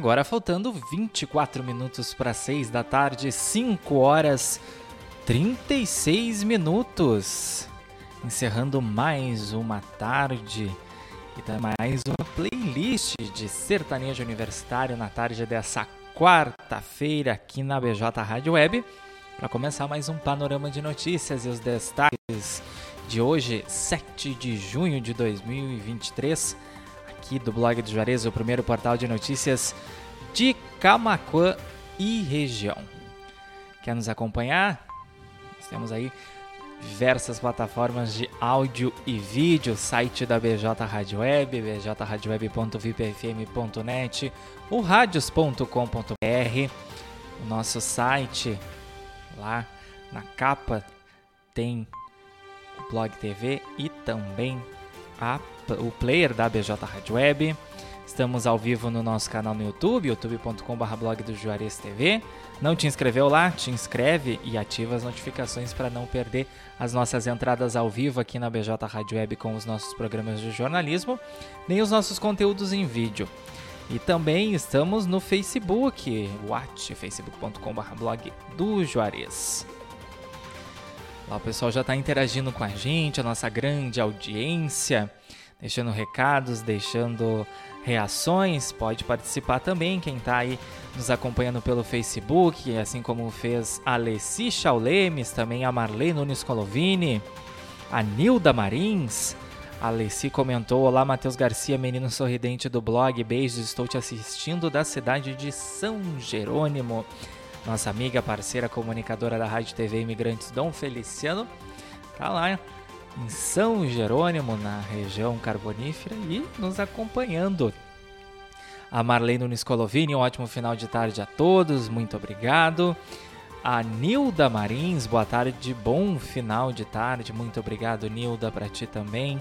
Agora faltando 24 minutos para 6 da tarde, 5 horas 36 minutos. Encerrando mais uma tarde e mais uma playlist de sertanejo universitário na tarde dessa quarta-feira aqui na BJ Rádio Web. Para começar mais um panorama de notícias e os destaques de hoje, 7 de junho de 2023 aqui do blog do Juarez, o primeiro portal de notícias de Camacuã e região. Quer nos acompanhar? temos aí diversas plataformas de áudio e vídeo, site da BJ Rádio Web, bjradioweb.vipfm.net, o radios.com.br, o nosso site lá na capa tem o Blog TV e também a o player da BJ Rádio Web. Estamos ao vivo no nosso canal no YouTube, youtube.com.br blog do Juarez TV. Não te inscreveu lá? Te inscreve e ativa as notificações para não perder as nossas entradas ao vivo aqui na BJ Rádio Web com os nossos programas de jornalismo, nem os nossos conteúdos em vídeo. E também estamos no Facebook, watch, facebook.com.br blog do Juarez. Lá o pessoal já está interagindo com a gente, a nossa grande audiência deixando recados, deixando reações. Pode participar também quem está aí nos acompanhando pelo Facebook, assim como fez a Alessi Chaulemes, também a Marlene Nunes Colovini, a Nilda Marins. A Alessi comentou: Olá, Matheus Garcia, menino sorridente do blog. Beijos, estou te assistindo da cidade de São Jerônimo. Nossa amiga, parceira, comunicadora da Rádio TV Imigrantes, Dom Feliciano, tá lá em São Jerônimo, na região carbonífera, e nos acompanhando. A Marlene Nunes Colovini, um ótimo final de tarde a todos, muito obrigado. A Nilda Marins, boa tarde, bom final de tarde, muito obrigado, Nilda, para ti também.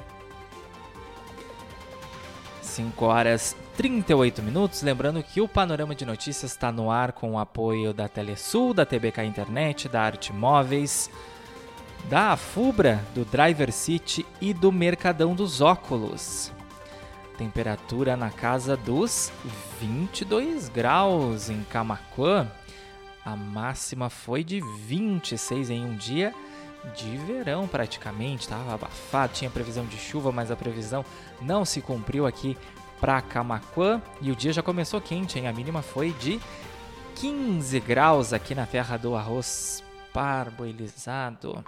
5 horas 38 minutos. Lembrando que o Panorama de Notícias está no ar com o apoio da Telesul, da TBK Internet, da Arte Móveis da Afubra, do Driver City e do Mercadão dos Óculos. Temperatura na casa dos 22 graus em Camacuã. A máxima foi de 26 em um dia de verão praticamente, estava abafado, tinha previsão de chuva, mas a previsão não se cumpriu aqui para Camacuã e o dia já começou quente, hein? A mínima foi de 15 graus aqui na terra do arroz parboilizado.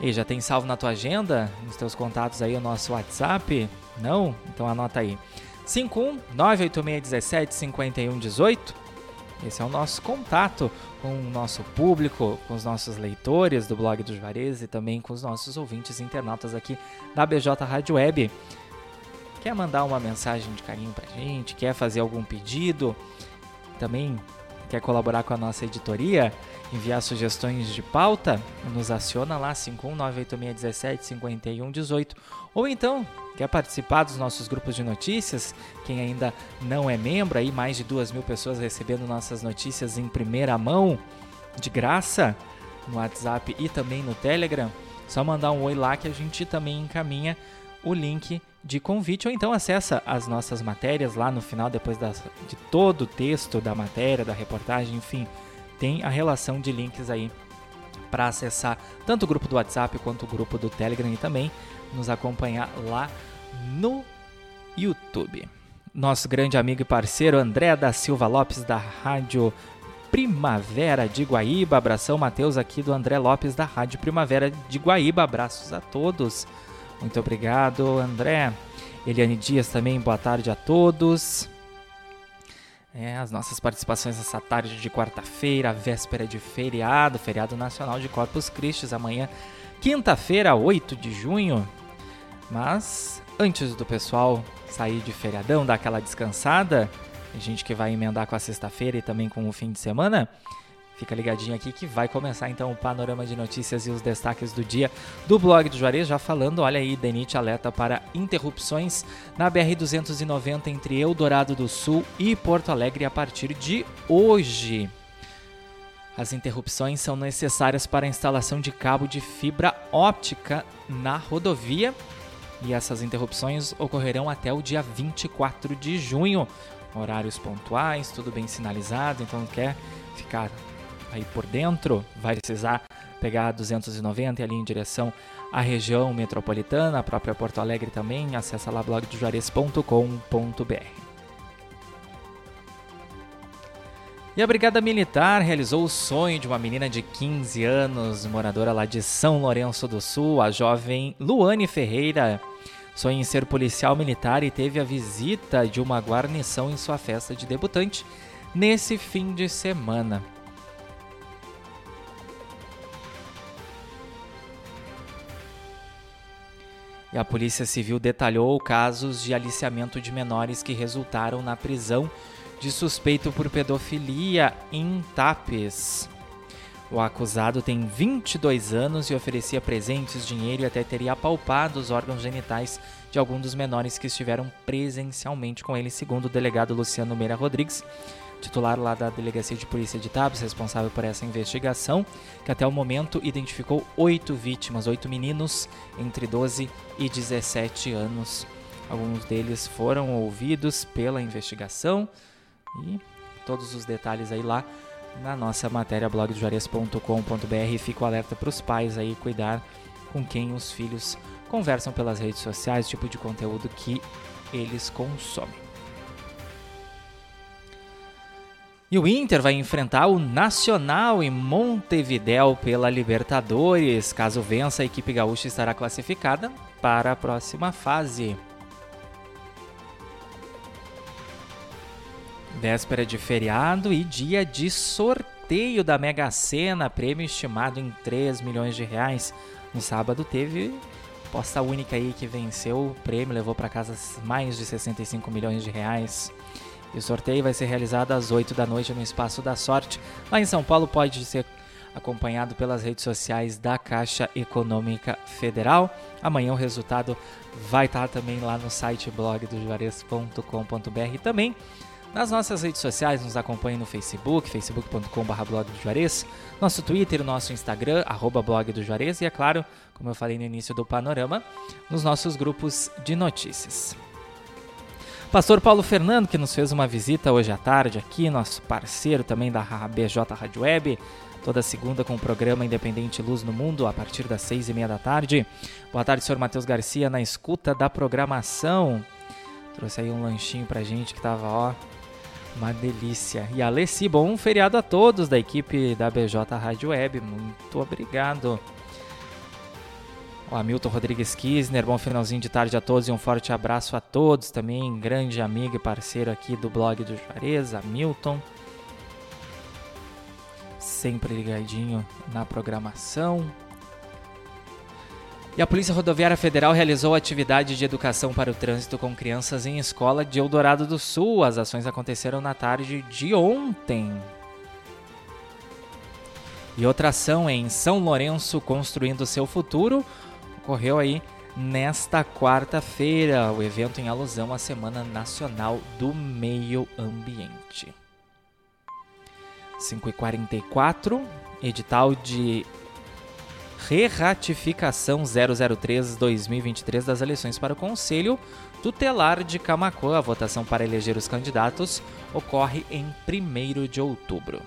E já tem salvo na tua agenda, nos teus contatos aí o nosso WhatsApp? Não? Então anota aí. 51 98617 5118. Esse é o nosso contato com o nosso público, com os nossos leitores do blog do Juarez e também com os nossos ouvintes internautas aqui da BJ Rádio Web. Quer mandar uma mensagem de carinho pra gente? Quer fazer algum pedido? Também quer colaborar com a nossa editoria? enviar sugestões de pauta, nos aciona lá 51986175118 ou então quer participar dos nossos grupos de notícias, quem ainda não é membro, aí mais de duas mil pessoas recebendo nossas notícias em primeira mão, de graça, no WhatsApp e também no Telegram, só mandar um oi lá que a gente também encaminha o link de convite ou então acessa as nossas matérias lá no final, depois das, de todo o texto da matéria, da reportagem, enfim, tem a relação de links aí para acessar tanto o grupo do WhatsApp quanto o grupo do Telegram e também nos acompanhar lá no YouTube. Nosso grande amigo e parceiro André da Silva Lopes da Rádio Primavera de Guaíba. Abração, Matheus, aqui do André Lopes da Rádio Primavera de Guaíba. Abraços a todos. Muito obrigado, André. Eliane Dias também, boa tarde a todos. É, as nossas participações nessa tarde de quarta-feira, véspera de feriado, feriado nacional de Corpus Christi, amanhã, quinta-feira, 8 de junho. Mas antes do pessoal sair de feriadão, dar aquela descansada, a gente que vai emendar com a sexta-feira e também com o fim de semana, Fica ligadinho aqui que vai começar então o panorama de notícias e os destaques do dia do blog do Juarez. Já falando, olha aí, Denite alerta para interrupções na BR-290 entre Eldorado do Sul e Porto Alegre a partir de hoje. As interrupções são necessárias para a instalação de cabo de fibra óptica na rodovia e essas interrupções ocorrerão até o dia 24 de junho. horários pontuais, tudo bem sinalizado, então quer ficar aí por dentro, vai precisar pegar 290 e ali em direção à região metropolitana, a própria Porto Alegre também, acessa lá blogdojuarez.com.br. E a Brigada Militar realizou o sonho de uma menina de 15 anos, moradora lá de São Lourenço do Sul, a jovem Luane Ferreira. Sonha em ser policial militar e teve a visita de uma guarnição em sua festa de debutante nesse fim de semana. E a Polícia Civil detalhou casos de aliciamento de menores que resultaram na prisão de suspeito por pedofilia em Tapes. O acusado tem 22 anos e oferecia presentes, dinheiro e até teria apalpado os órgãos genitais de algum dos menores que estiveram presencialmente com ele, segundo o delegado Luciano Meira Rodrigues, titular lá da Delegacia de Polícia de Tapes, responsável por essa investigação, que até o momento identificou oito vítimas, oito meninos entre 12 e 17 anos. Alguns deles foram ouvidos pela investigação, e todos os detalhes aí lá na nossa matéria blogdojuarez.com.br. Fico alerta para os pais aí cuidar com quem os filhos conversam pelas redes sociais, tipo de conteúdo que eles consomem. E o Inter vai enfrentar o Nacional em Montevidéu pela Libertadores. Caso vença, a equipe gaúcha estará classificada para a próxima fase. Véspera de feriado e dia de sorteio da Mega Sena, prêmio estimado em 3 milhões de reais. No sábado teve posta única aí que venceu o prêmio, levou para casa mais de 65 milhões de reais. E o sorteio vai ser realizado às 8 da noite no Espaço da Sorte. Lá em São Paulo pode ser acompanhado pelas redes sociais da Caixa Econômica Federal. Amanhã o resultado vai estar também lá no site blog do juarez.com.br também nas nossas redes sociais, nos acompanhe no Facebook, facebook.com.br nosso Twitter, nosso Instagram, arroba blog do Juarez e, é claro, como eu falei no início do panorama, nos nossos grupos de notícias. Pastor Paulo Fernando, que nos fez uma visita hoje à tarde aqui, nosso parceiro também da BJ Rádio Web, toda segunda com o programa Independente Luz no Mundo, a partir das seis e meia da tarde. Boa tarde, senhor Matheus Garcia, na escuta da programação. Trouxe aí um lanchinho pra gente que tava, ó, uma delícia. E Alessi, bom feriado a todos da equipe da BJ Rádio Web. Muito obrigado. Hamilton Rodrigues Kisner, bom finalzinho de tarde a todos e um forte abraço a todos também. Grande amigo e parceiro aqui do blog do Juarez, Hamilton. Sempre ligadinho na programação. E a Polícia Rodoviária Federal realizou atividade de educação para o trânsito com crianças em escola de Eldorado do Sul. As ações aconteceram na tarde de ontem. E outra ação em São Lourenço construindo seu futuro ocorreu aí nesta quarta-feira, o evento em alusão à Semana Nacional do Meio Ambiente. 5h44, edital de re-ratificação 003-2023 das eleições para o Conselho Tutelar de Camacuã. A votação para eleger os candidatos ocorre em 1 de outubro.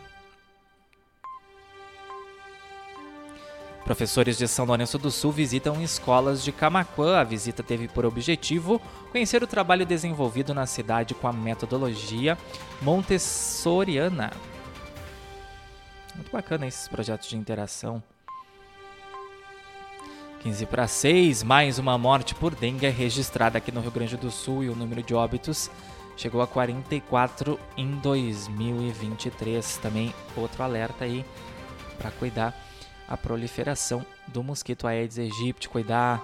Professores de São Lourenço do Sul visitam escolas de Camacuã. A visita teve por objetivo conhecer o trabalho desenvolvido na cidade com a metodologia montessoriana. Muito bacana esses projetos de interação 15 para 6, mais uma morte por dengue é registrada aqui no Rio Grande do Sul e o número de óbitos chegou a 44 em 2023. Também outro alerta aí para cuidar a proliferação do mosquito Aedes aegypti, cuidar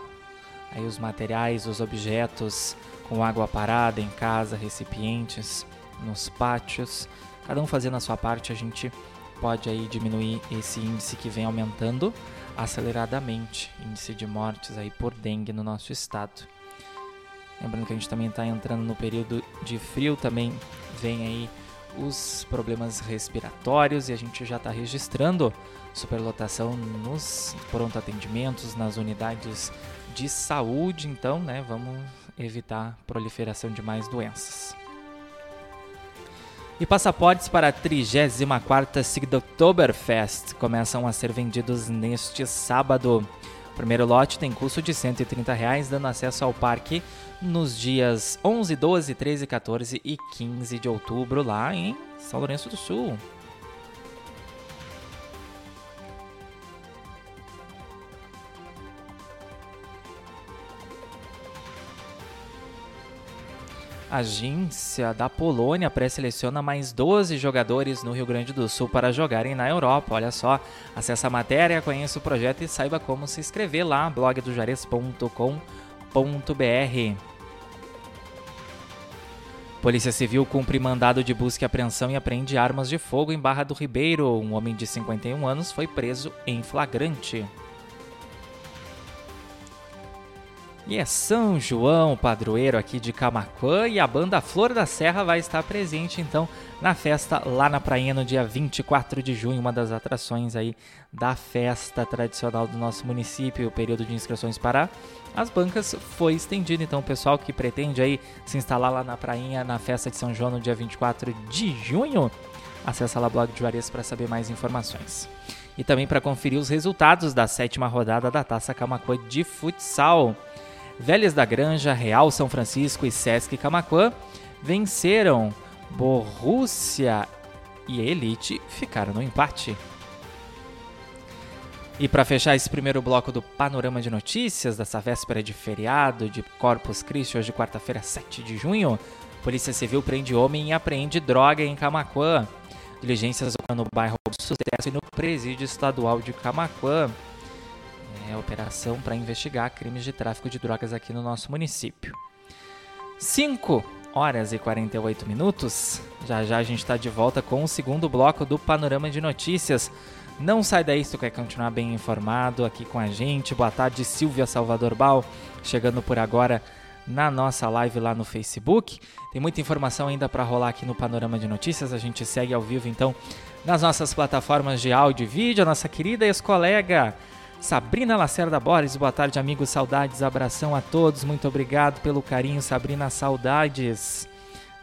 aí os materiais, os objetos com água parada em casa, recipientes, nos pátios. Cada um fazendo a sua parte, a gente pode aí diminuir esse índice que vem aumentando aceleradamente índice de mortes aí por dengue no nosso estado. Lembrando que a gente também está entrando no período de frio, também vem aí os problemas respiratórios e a gente já está registrando superlotação nos pronto atendimentos, nas unidades de saúde, então, né, vamos evitar proliferação de mais doenças. E passaportes para a 34ª Sigdoktoberfest começam a ser vendidos neste sábado. O primeiro lote tem custo de 130 reais, dando acesso ao parque nos dias 11, 12, 13, 14 e 15 de outubro lá em São Lourenço do Sul. Agência da Polônia pré-seleciona mais 12 jogadores no Rio Grande do Sul para jogarem na Europa. Olha só, acesse a matéria, conheça o projeto e saiba como se inscrever lá, blogdojares.com.br. Polícia Civil cumpre mandado de busca e apreensão e apreende armas de fogo em Barra do Ribeiro. Um homem de 51 anos foi preso em flagrante. E é São João, padroeiro aqui de Camacuã, e a banda Flor da Serra vai estar presente então na festa lá na prainha no dia 24 de junho, uma das atrações aí da festa tradicional do nosso município. O período de inscrições para as bancas foi estendido, então o pessoal que pretende aí se instalar lá na prainha na festa de São João no dia 24 de junho, acessa lá o blog de Juarez para saber mais informações. E também para conferir os resultados da sétima rodada da Taça Camacuã de futsal. Velhas da Granja, Real São Francisco e Sesc Camacuã venceram Borussia e Elite ficaram no empate. E para fechar esse primeiro bloco do panorama de notícias dessa véspera de feriado de Corpus Christi, hoje quarta-feira, 7 de junho, Polícia Civil prende homem e apreende droga em Camacuã. Diligências no bairro Sucesso e no presídio estadual de Camacuã é operação para investigar crimes de tráfico de drogas aqui no nosso município. 5 horas e 48 minutos. Já já a gente está de volta com o segundo bloco do Panorama de Notícias. Não sai daí se tu quer continuar bem informado aqui com a gente. Boa tarde, Silvia Salvador Bal, chegando por agora na nossa live lá no Facebook. Tem muita informação ainda para rolar aqui no Panorama de Notícias. A gente segue ao vivo então nas nossas plataformas de áudio e vídeo. A nossa querida ex-colega Sabrina Lacerda Borges, boa tarde, amigos. Saudades, abração a todos. Muito obrigado pelo carinho, Sabrina. Saudades.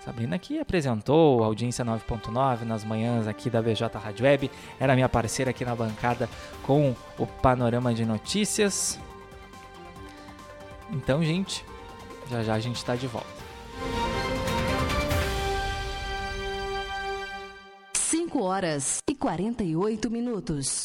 Sabrina que apresentou a audiência 9.9 nas manhãs aqui da BJ Rádio Web, era minha parceira aqui na bancada com o panorama de notícias. Então, gente, já já a gente está de volta. 5 horas e 48 minutos.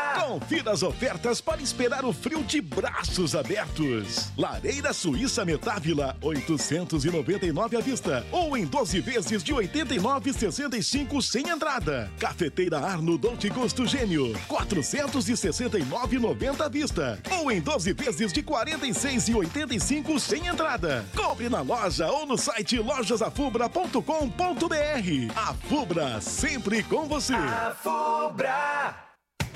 Confira as ofertas para esperar o frio de braços abertos. Lareira Suíça Metávila, 899 à vista. Ou em 12 vezes de 89,65 sem entrada. Cafeteira Arno Dolce Gosto Gênio, 469,90 à vista. Ou em 12 vezes de 46,85 sem entrada. Compre na loja ou no site lojasafubra.com.br. A Fubra, sempre com você. A Fubra!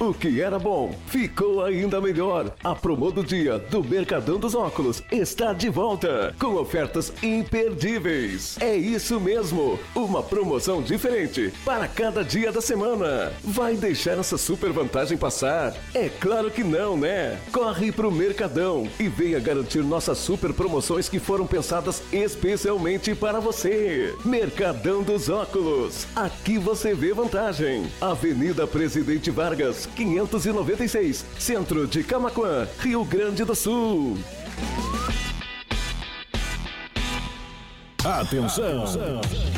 O que era bom ficou ainda melhor. A promo do dia do Mercadão dos Óculos está de volta com ofertas imperdíveis. É isso mesmo, uma promoção diferente para cada dia da semana. Vai deixar essa super vantagem passar? É claro que não, né? Corre pro Mercadão e venha garantir nossas super promoções que foram pensadas especialmente para você. Mercadão dos Óculos. Aqui você vê vantagem. Avenida Presidente Vargas 596, centro de Camaquã, Rio Grande do Sul. Atenção. Atenção.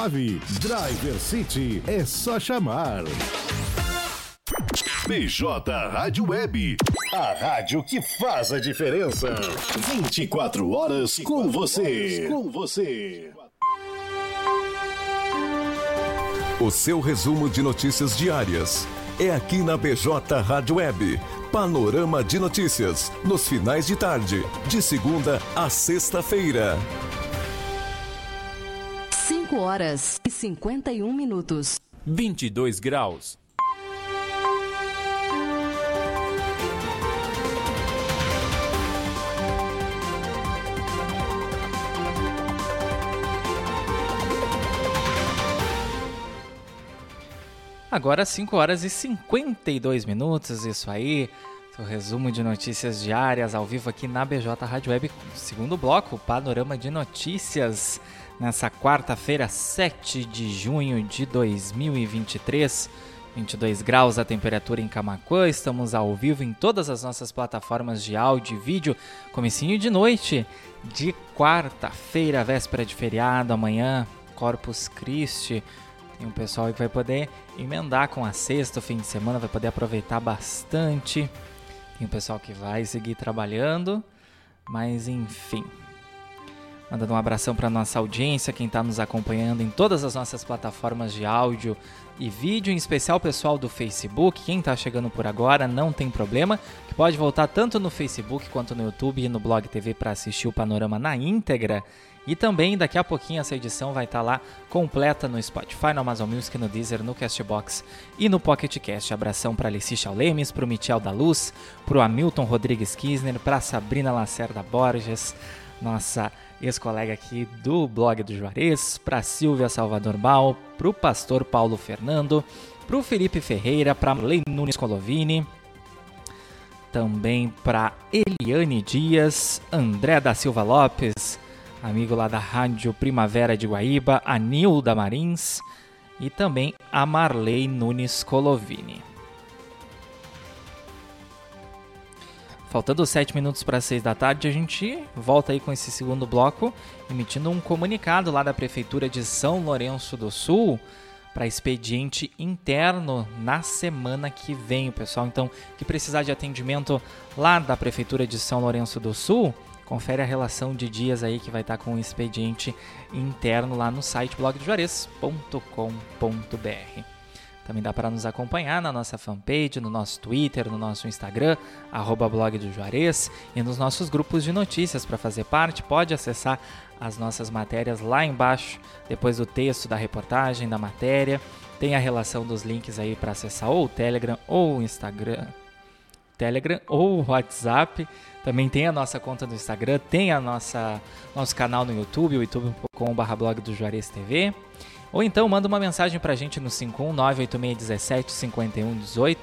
Driver City é só chamar. BJ Rádio Web. A rádio que faz a diferença. 24 horas com você. Com você. O seu resumo de notícias diárias é aqui na BJ Rádio Web. Panorama de notícias, nos finais de tarde, de segunda a sexta-feira. 5 horas e 51 minutos. 22 graus. Agora 5 horas e 52 minutos, isso aí. Seu resumo de notícias diárias ao vivo aqui na BJ Rádio Web, segundo bloco, panorama de notícias, nessa quarta-feira, 7 de junho de 2023. 22 graus a temperatura em Camacuã, estamos ao vivo em todas as nossas plataformas de áudio e vídeo, comecinho de noite de quarta-feira, véspera de feriado, amanhã, Corpus Christi, tem um pessoal que vai poder emendar com a sexta, o fim de semana, vai poder aproveitar bastante. Tem um pessoal que vai seguir trabalhando, mas enfim. Mandando um abração para nossa audiência, quem está nos acompanhando em todas as nossas plataformas de áudio e vídeo, em especial o pessoal do Facebook. Quem está chegando por agora, não tem problema, que pode voltar tanto no Facebook quanto no YouTube e no Blog TV para assistir o panorama na íntegra. E também daqui a pouquinho essa edição vai estar tá lá completa no Spotify, no Amazon Music, no Deezer, no Castbox e no Pocket Cast. Abração para Alicia Chaulemes, para o Michel da Luz, para o Hamilton Rodrigues Kisner, para Sabrina Lacerda Borges, nossa ex-colega aqui do blog do Juarez, para Silvia Salvador Bal, para o pastor Paulo Fernando, para o Felipe Ferreira, para Lei Nunes Colovini, também para Eliane Dias, André da Silva Lopes, amigo lá da Rádio Primavera de Guaíba, a Nilda Marins e também a Marley Nunes Colovini. Faltando 7 minutos para 6 da tarde, a gente volta aí com esse segundo bloco, emitindo um comunicado lá da Prefeitura de São Lourenço do Sul para expediente interno na semana que vem, pessoal. Então, que precisar de atendimento lá da Prefeitura de São Lourenço do Sul, confere a relação de dias aí que vai estar com o expediente interno lá no site blogdojuarez.com.br. Também dá para nos acompanhar na nossa fanpage, no nosso Twitter, no nosso Instagram, arroba blog do Juarez, e nos nossos grupos de notícias. Para fazer parte, pode acessar as nossas matérias lá embaixo, depois do texto da reportagem, da matéria. Tem a relação dos links aí para acessar ou o Telegram ou o Instagram, Telegram ou WhatsApp. Também tem a nossa conta no Instagram, tem a nossa nosso canal no YouTube, o youtube.com/blog do Juarez TV. Ou então manda uma mensagem pra gente no 51986175118,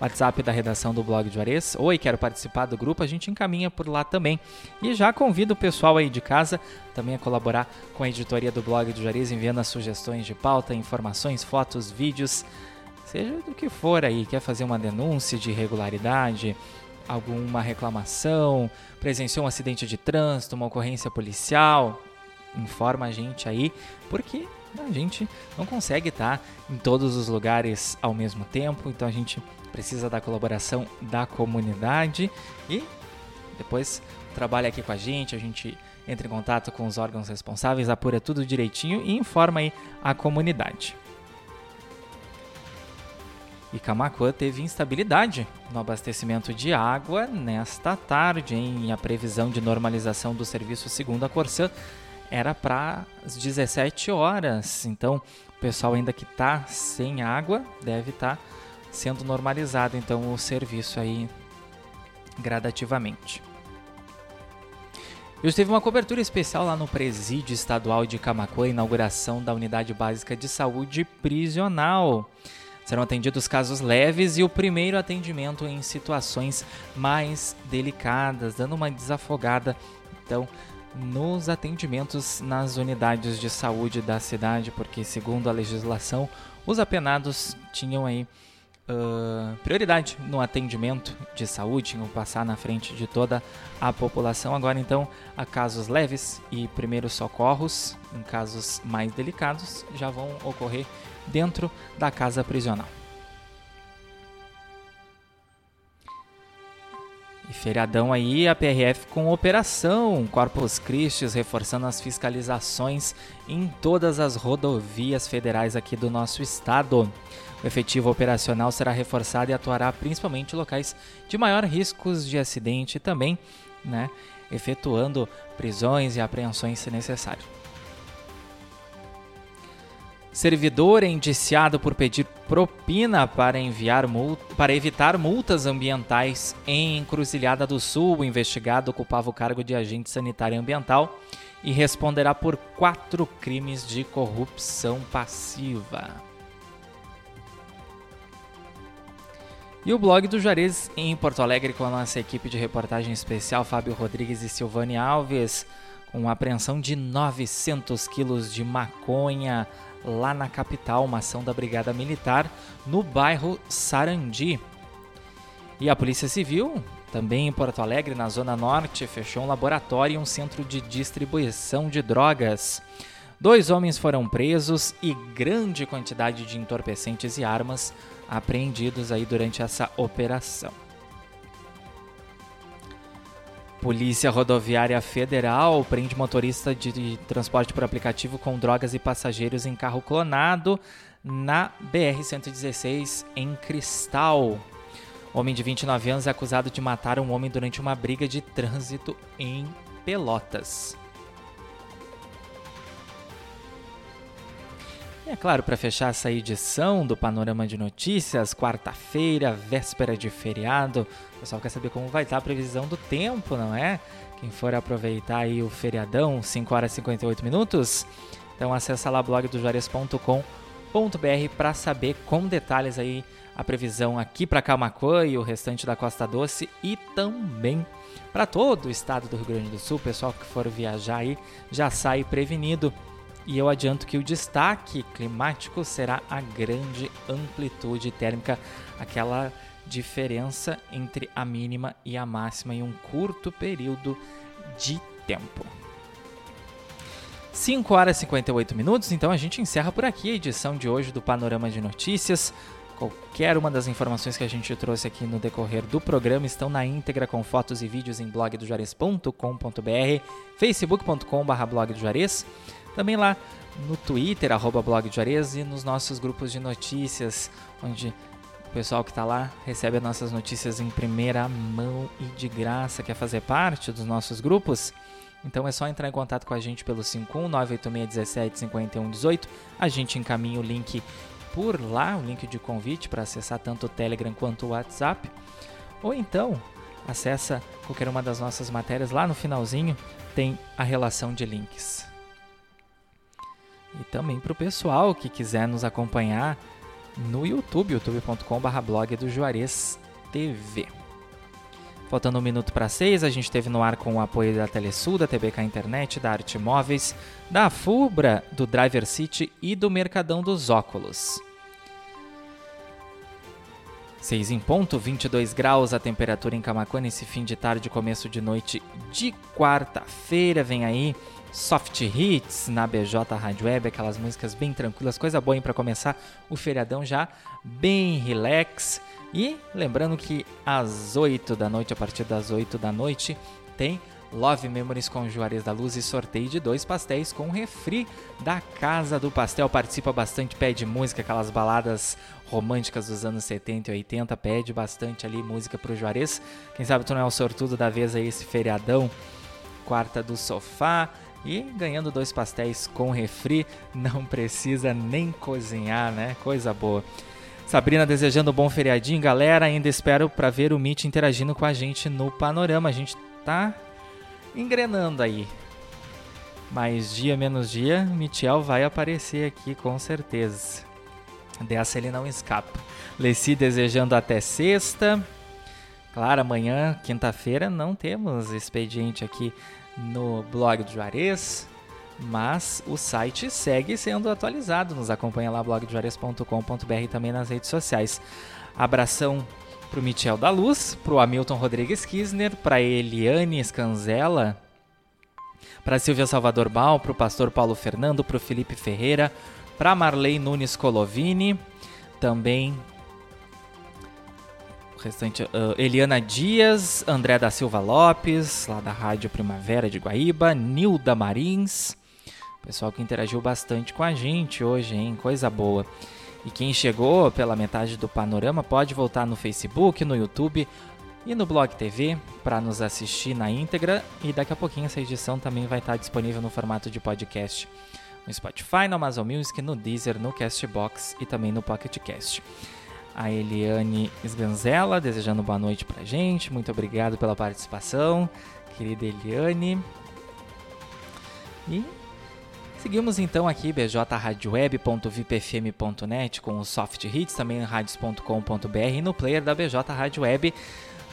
WhatsApp da redação do blog Juarez. Oi, quero participar do grupo, a gente encaminha por lá também. E já convido o pessoal aí de casa também a colaborar com a editoria do blog do Juarez, enviando as sugestões de pauta, informações, fotos, vídeos, seja do que for aí, quer fazer uma denúncia de irregularidade, alguma reclamação, presenciou um acidente de trânsito, uma ocorrência policial, informa a gente aí, porque a gente não consegue estar em todos os lugares ao mesmo tempo, então a gente precisa da colaboração da comunidade e depois trabalha aqui com a gente, a gente entra em contato com os órgãos responsáveis, apura tudo direitinho e informa aí a comunidade. E Camacuã teve instabilidade no abastecimento de água nesta tarde, hein? E a previsão de normalização do serviço segundo a Corsã era para as 17 horas. Então, o pessoal ainda que está sem água deve estar tá sendo normalizado então o serviço aí gradativamente. hoje teve uma cobertura especial lá no Presídio Estadual de Camacuã, inauguração da Unidade Básica de Saúde Prisional. Serão atendidos casos leves e o primeiro atendimento em situações mais delicadas, dando uma desafogada, então, nos atendimentos nas unidades de saúde da cidade, porque, segundo a legislação, os apenados tinham aí uh, prioridade no atendimento de saúde, tinham passar na frente de toda a população. Agora, então, a casos leves e primeiros socorros, em casos mais delicados, já vão ocorrer dentro da casa prisional. E feriadão aí, a PRF com operação Corpus Christi, reforçando as fiscalizações em todas as rodovias federais aqui do nosso estado. O efetivo operacional será reforçado e atuará principalmente em locais de maior riscos de acidente também, né, efetuando prisões e apreensões se necessário. Servidor é indiciado por pedir propina para, enviar para evitar multas ambientais em Encruzilhada do Sul. O investigado ocupava o cargo de agente sanitário ambiental e responderá por quatro crimes de corrupção passiva. E o blog do Juarez em Porto Alegre com a nossa equipe de reportagem especial, Fábio Rodrigues e Silvane Alves, com apreensão de 900 quilos de maconha lá na capital, uma ação da Brigada Militar no bairro Sarandi. E a Polícia Civil, também em Porto Alegre, na Zona Norte, fechou um laboratório e um centro de distribuição de drogas. Dois homens foram presos e grande quantidade de entorpecentes e armas apreendidos aí durante essa operação. Polícia Rodoviária Federal prende motorista de transporte por aplicativo com drogas e passageiros em carro clonado na BR-116 em Cristal. Homem de 29 anos é acusado de matar um homem durante uma briga de trânsito em Pelotas. E é claro, para fechar essa edição do Panorama de Notícias, quarta-feira, véspera de feriado, o pessoal quer saber como vai estar a previsão do tempo, não é? Quem for aproveitar aí o feriadão, 5 horas e 58 minutos, então acessa lá blogdojuarez.com.br para saber com detalhes aí a previsão aqui para Camacuã e o restante da Costa Doce e também para todo o estado do Rio Grande do Sul, pessoal que for viajar aí já sai prevenido e eu adianto que o destaque climático será a grande amplitude térmica, aquela diferença entre a mínima e a máxima em um curto período de tempo. 5 horas e 58 minutos, então a gente encerra por aqui a edição de hoje do Panorama de Notícias. Qualquer uma das informações que a gente trouxe aqui no decorrer do programa estão na íntegra com fotos e vídeos em blogdojuarez.com.br, facebook.com.br blog do Juarez. Também lá no Twitter, arroba blog Juarez, e nos nossos grupos de notícias, onde o pessoal que está lá recebe as nossas notícias em primeira mão e de graça. Quer fazer parte dos nossos grupos? Então é só entrar em contato com a gente pelo 51986175118. A gente encaminha o link por lá, o link de convite para acessar tanto o Telegram quanto o WhatsApp. Ou então, acessa qualquer uma das nossas matérias lá no finalzinho, tem a relação de links. E também para o pessoal que quiser nos acompanhar no YouTube, youtube.com.br blog do Juarez TV. Faltando um minuto para seis, a gente teve no ar com o apoio da Telesul, da TBK Internet, da Arte Móveis, da Fubra, do Driver City e do Mercadão dos Óculos. 6 em ponto, 22 graus a temperatura em Camacuã nesse fim de tarde, começo de noite de quarta-feira. Vem aí soft hits na BJ Rádio Web, aquelas músicas bem tranquilas, coisa boa para começar o feriadão já bem relax. E lembrando que às 8 da noite, a partir das 8 da noite, tem Love Memories com Juarez da Luz e sorteio de dois pastéis com refri da Casa do Pastel. Participa bastante, pede música, aquelas baladas românticas dos anos 70 e 80, pede bastante ali música pro Juarez. Quem sabe tu não é o sortudo da vez aí esse feriadão, quarta do sofá. E ganhando dois pastéis com refri, não precisa nem cozinhar, né? Coisa boa. Sabrina desejando um bom feriadinho, galera. Ainda espero para ver o Meet interagindo com a gente no panorama. A gente tá engrenando aí. Mais dia menos dia, Michel vai aparecer aqui com certeza. Dessa ele não escapa. Leci desejando até sexta. Claro, amanhã, quinta-feira, não temos expediente aqui no blog do Juarez, mas o site segue sendo atualizado. Nos acompanha lá blogdojuarez.com.br e também nas redes sociais. Abração pro Michel da Luz, pro Hamilton Rodrigues Kisner, pra Eliane Scanzella, pra Silvia Salvador Bal, pro pastor Paulo Fernando, pro Felipe Ferreira, pra Marley Nunes Colovini, também restante, uh, Eliana Dias, André da Silva Lopes, lá da Rádio Primavera de Guaíba, Nilda Marins, pessoal que interagiu bastante com a gente hoje, hein? Coisa boa. E quem chegou pela metade do panorama pode voltar no Facebook, no YouTube e no Blog TV para nos assistir na íntegra. E daqui a pouquinho essa edição também vai estar disponível no formato de podcast no Spotify, no Amazon Music, no Deezer, no Castbox e também no Pocket Cast. A Eliane Sganzella desejando boa noite pra gente. Muito obrigado pela participação, querida Eliane. E Seguimos então aqui bjradioweb.vipfm.net com os soft hits, também em radios.com.br e no player da BJ Rádio Web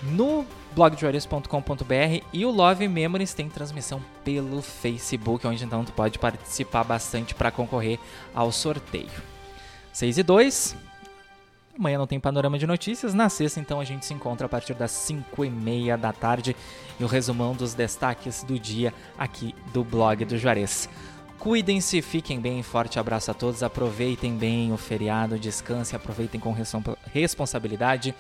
no blogdejuarez.com.br e o Love Memories tem transmissão pelo Facebook, onde então tu pode participar bastante para concorrer ao sorteio. 6 e 2. Amanhã não tem panorama de notícias. Na sexta, então, a gente se encontra a partir das 5 e meia da tarde e o resumão dos destaques do dia aqui do blog do Juarez. Cuidem-se, fiquem bem, forte abraço a todos, aproveitem bem o feriado, descansem, aproveitem com responsabilidade.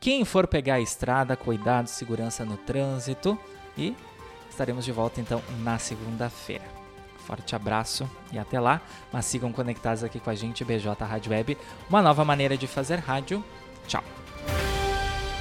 Quem for pegar a estrada, cuidado, segurança no trânsito e estaremos de volta então na segunda-feira. Forte abraço e até lá, mas sigam conectados aqui com a gente, BJ Rádio Web, uma nova maneira de fazer rádio. Tchau!